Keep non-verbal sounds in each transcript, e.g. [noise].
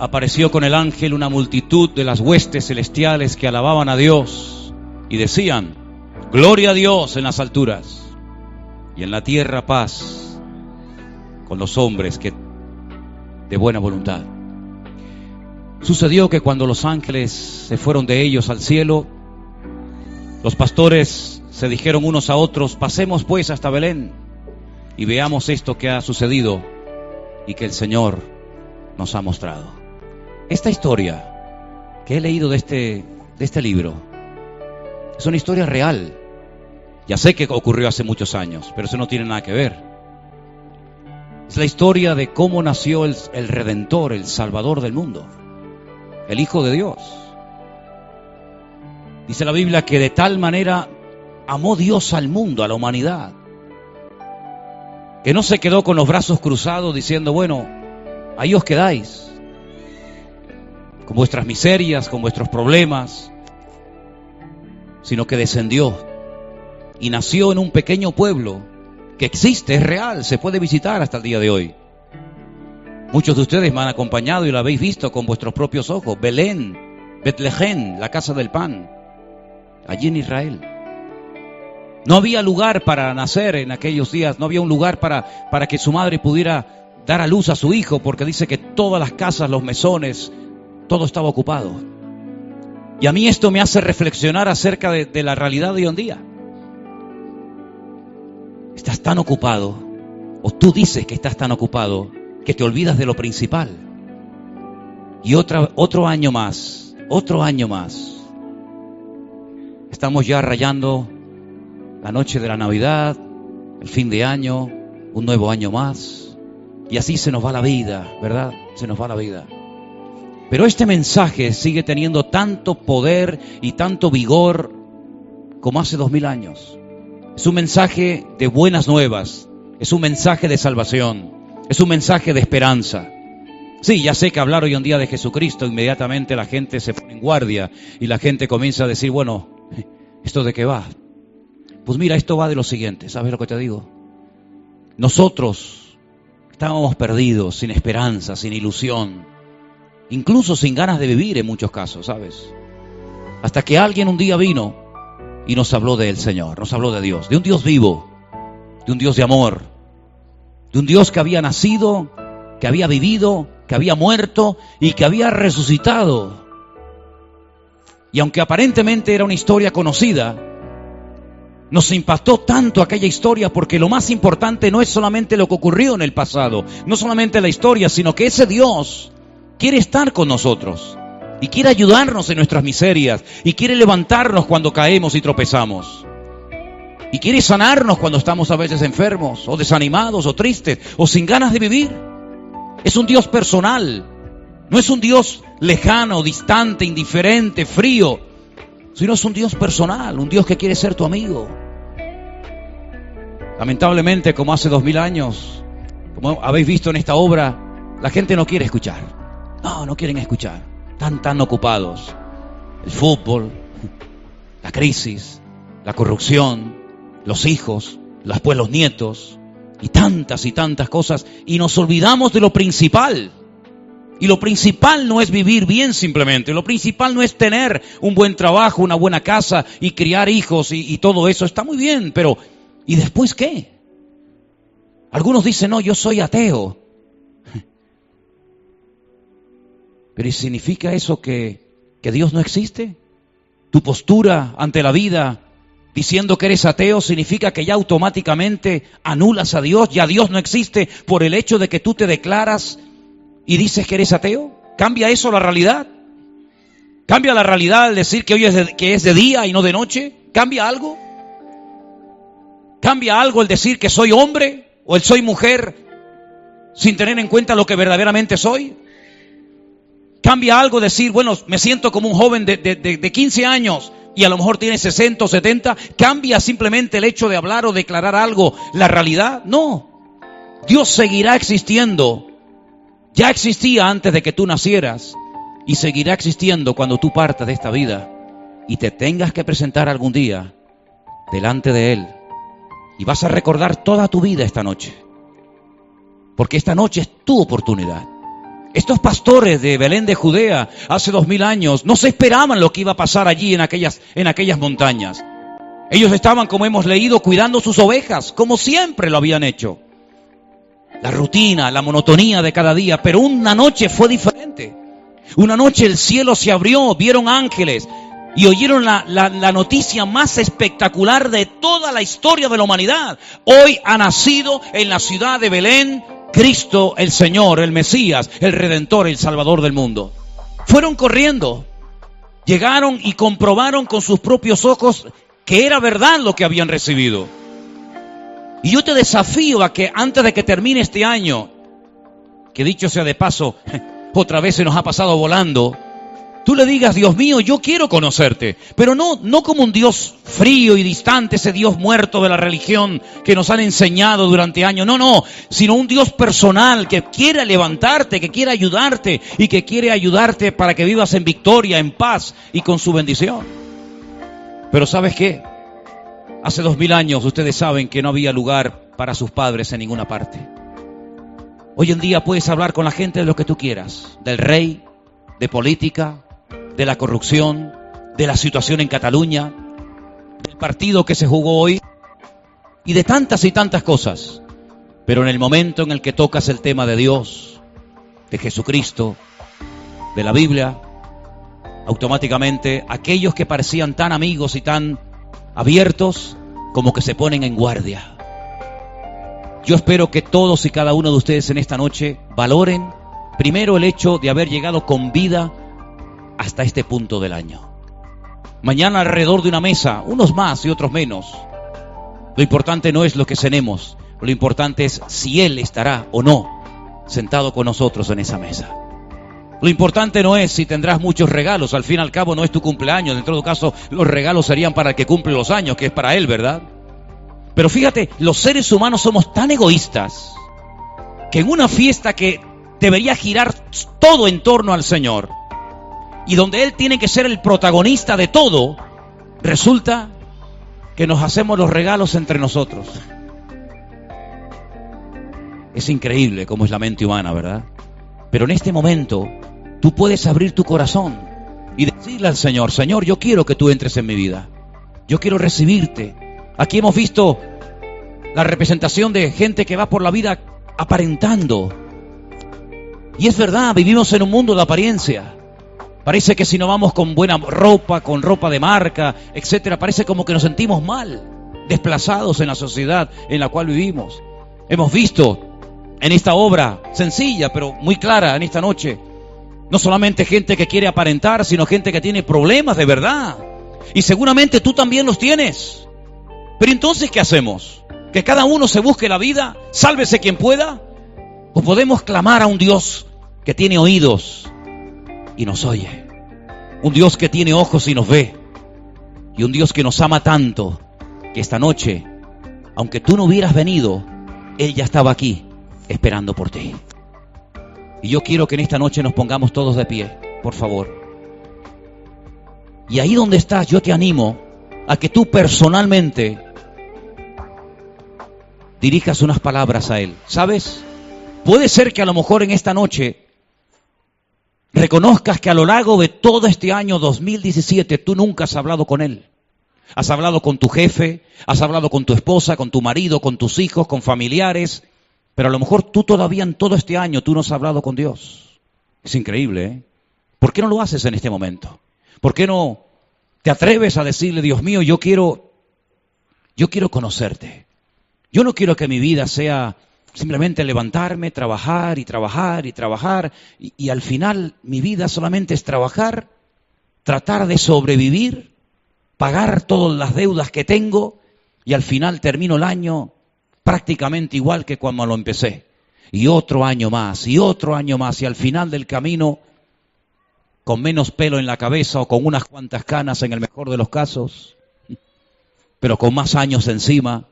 apareció con el ángel una multitud de las huestes celestiales que alababan a Dios y decían, Gloria a Dios en las alturas y en la tierra paz con los hombres que de buena voluntad. Sucedió que cuando los ángeles se fueron de ellos al cielo, los pastores se dijeron unos a otros, pasemos pues hasta Belén y veamos esto que ha sucedido y que el Señor nos ha mostrado. Esta historia que he leído de este, de este libro es una historia real. Ya sé que ocurrió hace muchos años, pero eso no tiene nada que ver. Es la historia de cómo nació el, el Redentor, el Salvador del mundo, el Hijo de Dios. Dice la Biblia que de tal manera amó Dios al mundo, a la humanidad, que no se quedó con los brazos cruzados diciendo, bueno, ahí os quedáis, con vuestras miserias, con vuestros problemas, sino que descendió y nació en un pequeño pueblo que existe, es real, se puede visitar hasta el día de hoy. Muchos de ustedes me han acompañado y lo habéis visto con vuestros propios ojos. Belén, Betlehem, la casa del pan, allí en Israel. No había lugar para nacer en aquellos días, no había un lugar para, para que su madre pudiera dar a luz a su hijo, porque dice que todas las casas, los mesones, todo estaba ocupado. Y a mí esto me hace reflexionar acerca de, la realidad de hoy en día. Estás tan ocupado, o tú dices que estás tan ocupado, que te olvidas de lo principal. Y otra, otro año más, otro año más. Estamos ya rayando la noche de la Navidad, el fin de año, un nuevo año más. Y así se nos va la vida, ¿verdad? Se nos va la vida. Pero este mensaje sigue teniendo tanto poder y tanto vigor como hace dos mil años. Es un mensaje de buenas nuevas, es un mensaje de salvación, es un mensaje de esperanza. Sí, ya sé que hablar hoy en día de Jesucristo, inmediatamente la gente se pone en guardia y la gente comienza a decir, bueno, ¿esto de qué va? Pues mira, esto va de lo siguiente, ¿sabes lo que te digo? Nosotros estábamos perdidos, sin esperanza, sin ilusión, incluso sin ganas de vivir en muchos casos, ¿sabes? Hasta que alguien un día vino y nos habló del Señor, nos habló de Dios, de un Dios vivo, de un Dios de amor, de un Dios que había nacido, que había vivido, que había muerto y que había resucitado. Y aunque aparentemente era una historia conocida, nos impactó tanto aquella historia porque lo más importante no es solamente lo que ocurrió en el pasado, no solamente la historia, sino que ese Dios quiere estar con nosotros y quiere ayudarnos en nuestras miserias y quiere levantarnos cuando caemos y tropezamos. Y quiere sanarnos cuando estamos a veces enfermos o desanimados o tristes o sin ganas de vivir. Es un Dios personal, no es un Dios lejano, distante, indiferente, frío, sino es un Dios personal, un Dios que quiere ser tu amigo. Lamentablemente, como hace dos mil años, como habéis visto en esta obra, la gente no quiere escuchar. No, no quieren escuchar. Están tan ocupados. El fútbol, la crisis, la corrupción, los hijos, después los nietos, y tantas y tantas cosas, y nos olvidamos de lo principal. Y lo principal no es vivir bien simplemente, lo principal no es tener un buen trabajo, una buena casa y criar hijos y, y todo eso, está muy bien, pero ¿y después qué? Algunos dicen, no, yo soy ateo. Pero ¿y significa eso que, que Dios no existe? Tu postura ante la vida diciendo que eres ateo significa que ya automáticamente anulas a Dios, ya Dios no existe por el hecho de que tú te declaras y dices que eres ateo. ¿Cambia eso la realidad? ¿Cambia la realidad al decir que hoy es de, que es de día y no de noche? ¿Cambia algo? ¿Cambia algo el decir que soy hombre o el soy mujer sin tener en cuenta lo que verdaderamente soy? ¿Cambia algo decir, bueno, me siento como un joven de, de, de, de 15 años y a lo mejor tiene 60 o 70, cambia simplemente el hecho de hablar o declarar algo, la realidad. No. Dios seguirá existiendo. Ya existía antes de que tú nacieras y seguirá existiendo cuando tú partas de esta vida y te tengas que presentar algún día delante de Él. Y vas a recordar toda tu vida esta noche. Porque esta noche es tu oportunidad. Estos pastores de Belén de Judea hace dos mil años no se esperaban lo que iba a pasar allí en aquellas, en aquellas montañas. Ellos estaban, como hemos leído, cuidando sus ovejas, como siempre lo habían hecho. La rutina, la monotonía de cada día, pero una noche fue diferente. Una noche el cielo se abrió, vieron ángeles y oyeron la, la, noticia más espectacular de toda la historia de la humanidad. Hoy ha nacido en la ciudad de Belén Cristo el Señor, el Mesías, el Redentor, el Salvador del mundo. Fueron corriendo, llegaron y comprobaron con sus propios ojos que era verdad lo que habían recibido. Y yo te desafío a que antes de que termine este año, que dicho sea de paso, [laughs] otra vez se nos ha pasado volando, tú le digas, Dios mío, yo quiero conocerte, pero no, no como un Dios frío y distante, ese Dios muerto de la religión que nos han enseñado durante años, no, no, sino un Dios personal que quiere levantarte, que quiere ayudarte y que quiere ayudarte para que vivas en victoria, en paz y con su bendición. Pero ¿sabes qué? Hace dos mil años ustedes saben que no había lugar para sus padres en ninguna parte. Hoy en día puedes hablar con la gente de lo que tú quieras, del rey, de política, de la corrupción, de la situación en Cataluña, del partido que se jugó hoy y de tantas y tantas cosas. Pero en el momento en el que tocas el tema de Dios, de Jesucristo, de la Biblia, automáticamente aquellos que parecían tan amigos y tan abiertos, como que se ponen en guardia. Yo espero que todos y cada uno de ustedes en esta noche valoren primero el hecho de haber llegado con vida hasta este punto del año. Mañana alrededor de una mesa, unos más y otros menos. Lo importante no es lo que cenemos, lo importante es si Él estará o no sentado con nosotros en esa mesa. Lo importante no es si tendrás muchos regalos, al fin y al cabo no es tu cumpleaños, en todo caso los regalos serían para el que cumple los años, que es para él, ¿verdad? Pero fíjate, los seres humanos somos tan egoístas que en una fiesta que debería girar todo en torno al Señor y donde Él tiene que ser el protagonista de todo, resulta que nos hacemos los regalos entre nosotros. Es increíble cómo es la mente humana, ¿verdad? Pero en este momento tú puedes abrir tu corazón y decirle al Señor, Señor, yo quiero que tú entres en mi vida. Yo quiero recibirte. Aquí hemos visto la representación de gente que va por la vida aparentando. Y es verdad, vivimos en un mundo de apariencia. Parece que si no vamos con buena ropa, con ropa de marca, etcétera, parece como que nos sentimos mal, desplazados en la sociedad en la cual vivimos. Hemos visto en esta obra sencilla, pero muy clara en esta noche, no solamente gente que quiere aparentar, sino gente que tiene problemas de verdad. Y seguramente tú también los tienes. Pero entonces, ¿qué hacemos? ¿Que cada uno se busque la vida? Sálvese quien pueda. ¿O podemos clamar a un Dios que tiene oídos y nos oye? Un Dios que tiene ojos y nos ve. Y un Dios que nos ama tanto que esta noche, aunque tú no hubieras venido, Él ya estaba aquí esperando por ti. Y yo quiero que en esta noche nos pongamos todos de pie, por favor. Y ahí donde estás, yo te animo a que tú personalmente dirijas unas palabras a Él. ¿Sabes? Puede ser que a lo mejor en esta noche reconozcas que a lo largo de todo este año 2017 tú nunca has hablado con Él. Has hablado con tu jefe, has hablado con tu esposa, con tu marido, con tus hijos, con familiares, pero a lo mejor tú todavía en todo este año tú no has hablado con Dios. Es increíble, ¿eh? ¿Por qué no lo haces en este momento? ¿Por qué no te atreves a decirle, Dios mío, yo quiero, yo quiero conocerte. Yo no quiero que mi vida sea simplemente levantarme, trabajar y trabajar y trabajar y, al final mi vida solamente es trabajar, tratar de sobrevivir, pagar todas las deudas que tengo y al final termino el año prácticamente igual que cuando lo empecé. Y otro año más, y otro año más, y al final del camino, con menos pelo en la cabeza o con unas cuantas canas en el mejor de los casos, [laughs] pero con más años encima,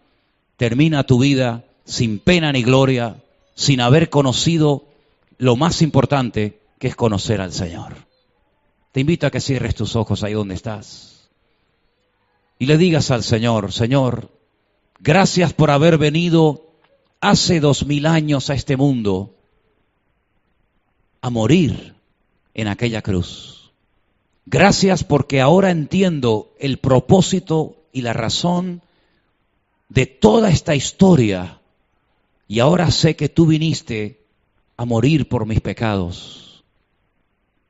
termina tu vida sin pena ni gloria, sin haber conocido lo más importante que es conocer al Señor. Te invito a que cierres tus ojos ahí donde estás y le digas al Señor, Señor, Gracias por haber venido hace dos mil años a este mundo a morir en aquella cruz. Gracias porque ahora entiendo el propósito y la razón de toda esta historia y ahora sé que tú viniste a morir por mis pecados.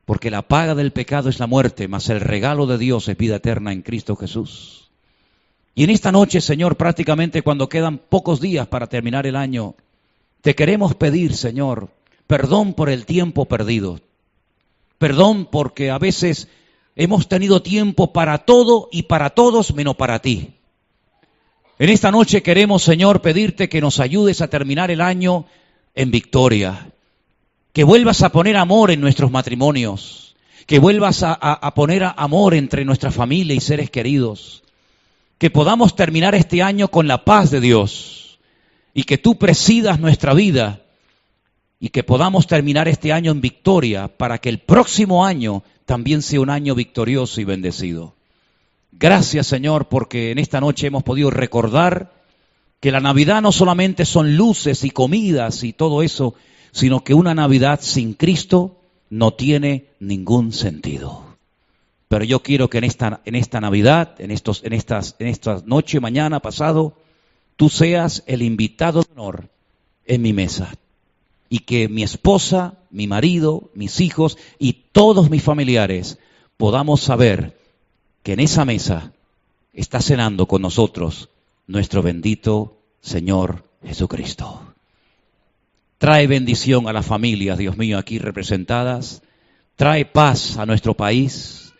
Porque la paga del pecado es la muerte, mas el regalo de Dios es vida eterna en Cristo Jesús. Y en esta noche, Señor, prácticamente cuando quedan pocos días para terminar el año, te queremos pedir, Señor, perdón por el tiempo perdido. Perdón porque a veces hemos tenido tiempo para todo y para todos menos para ti. En esta noche queremos, Señor, pedirte que nos ayudes a terminar el año en victoria. Que vuelvas a poner amor en nuestros matrimonios. Que vuelvas a, poner amor entre nuestra familia y seres queridos. Que podamos terminar este año con la paz de Dios. Y que tú presidas nuestra vida. Y que podamos terminar este año en victoria para que el próximo año también sea un año victorioso y bendecido. Gracias Señor porque en esta noche hemos podido recordar que la Navidad no solamente son luces y comidas y todo eso, sino que una Navidad sin Cristo no tiene ningún sentido. Pero yo quiero que en esta, en esta Navidad, en, estos, en, estas, en esta noche, mañana, pasado, tú seas el invitado de honor en mi mesa. Y que mi esposa, mi marido, mis hijos y todos mis familiares podamos saber que en esa mesa está cenando con nosotros nuestro bendito Señor Jesucristo. Trae bendición a las familias, Dios mío, aquí representadas. Trae paz a nuestro país.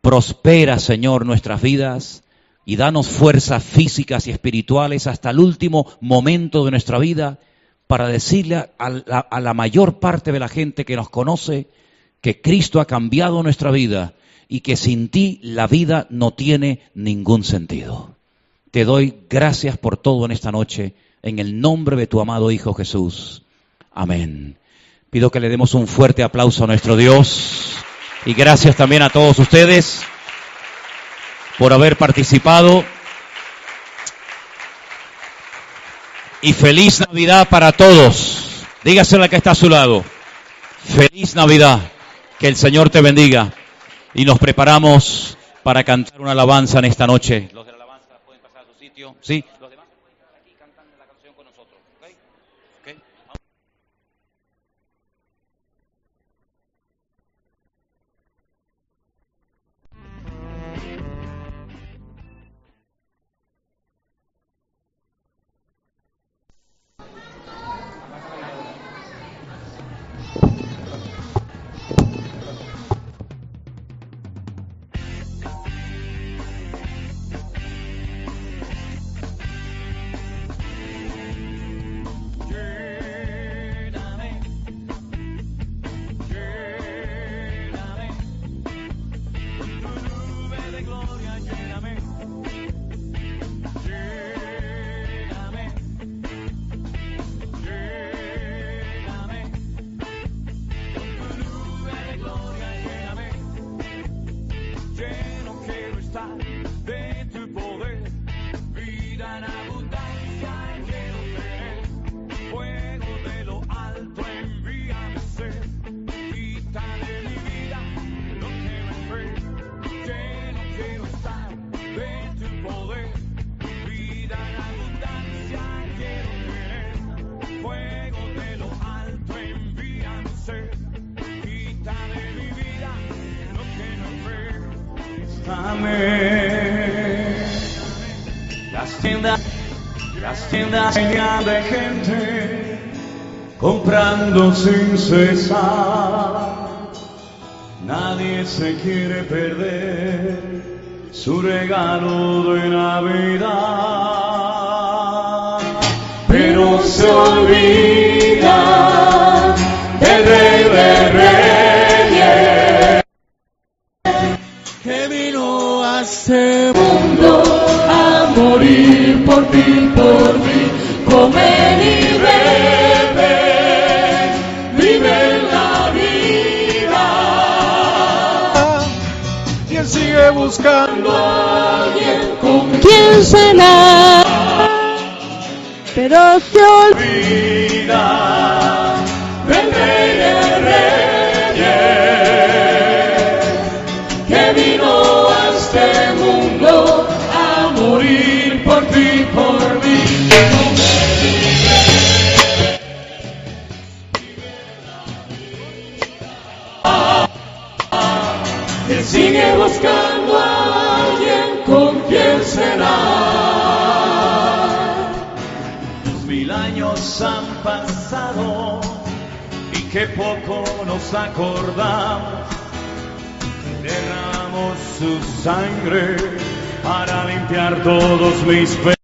Prospera, Señor, nuestras vidas y danos fuerzas físicas y espirituales hasta el último momento de nuestra vida para decirle a la, a la, mayor parte de la gente que nos conoce que Cristo ha cambiado nuestra vida y que sin ti la vida no tiene ningún sentido. Te doy gracias por todo en esta noche, en el nombre de tu amado Hijo Jesús. Amén. Pido que le demos un fuerte aplauso a nuestro Dios y gracias también a todos ustedes por haber participado. Y feliz Navidad para todos. Dígaselo al que está a su lado. Feliz Navidad. Que el Señor te bendiga y nos preparamos para cantar una alabanza en esta noche. Los de la alabanza pueden pasar a su sitio, ¿sí? Tiendas llenas de gente comprando sin cesar. Nadie se quiere perder su regalo de Navidad, pero se olvida del Rey de Reyes que vino a este mundo a morir por ti, por mí, comer y beber, vive la vida. Y él sigue buscando a alguien con ¿Quién será? Pero se olvida pasado y que poco nos acordamos. Derramos su sangre para limpiar todos mis pecados.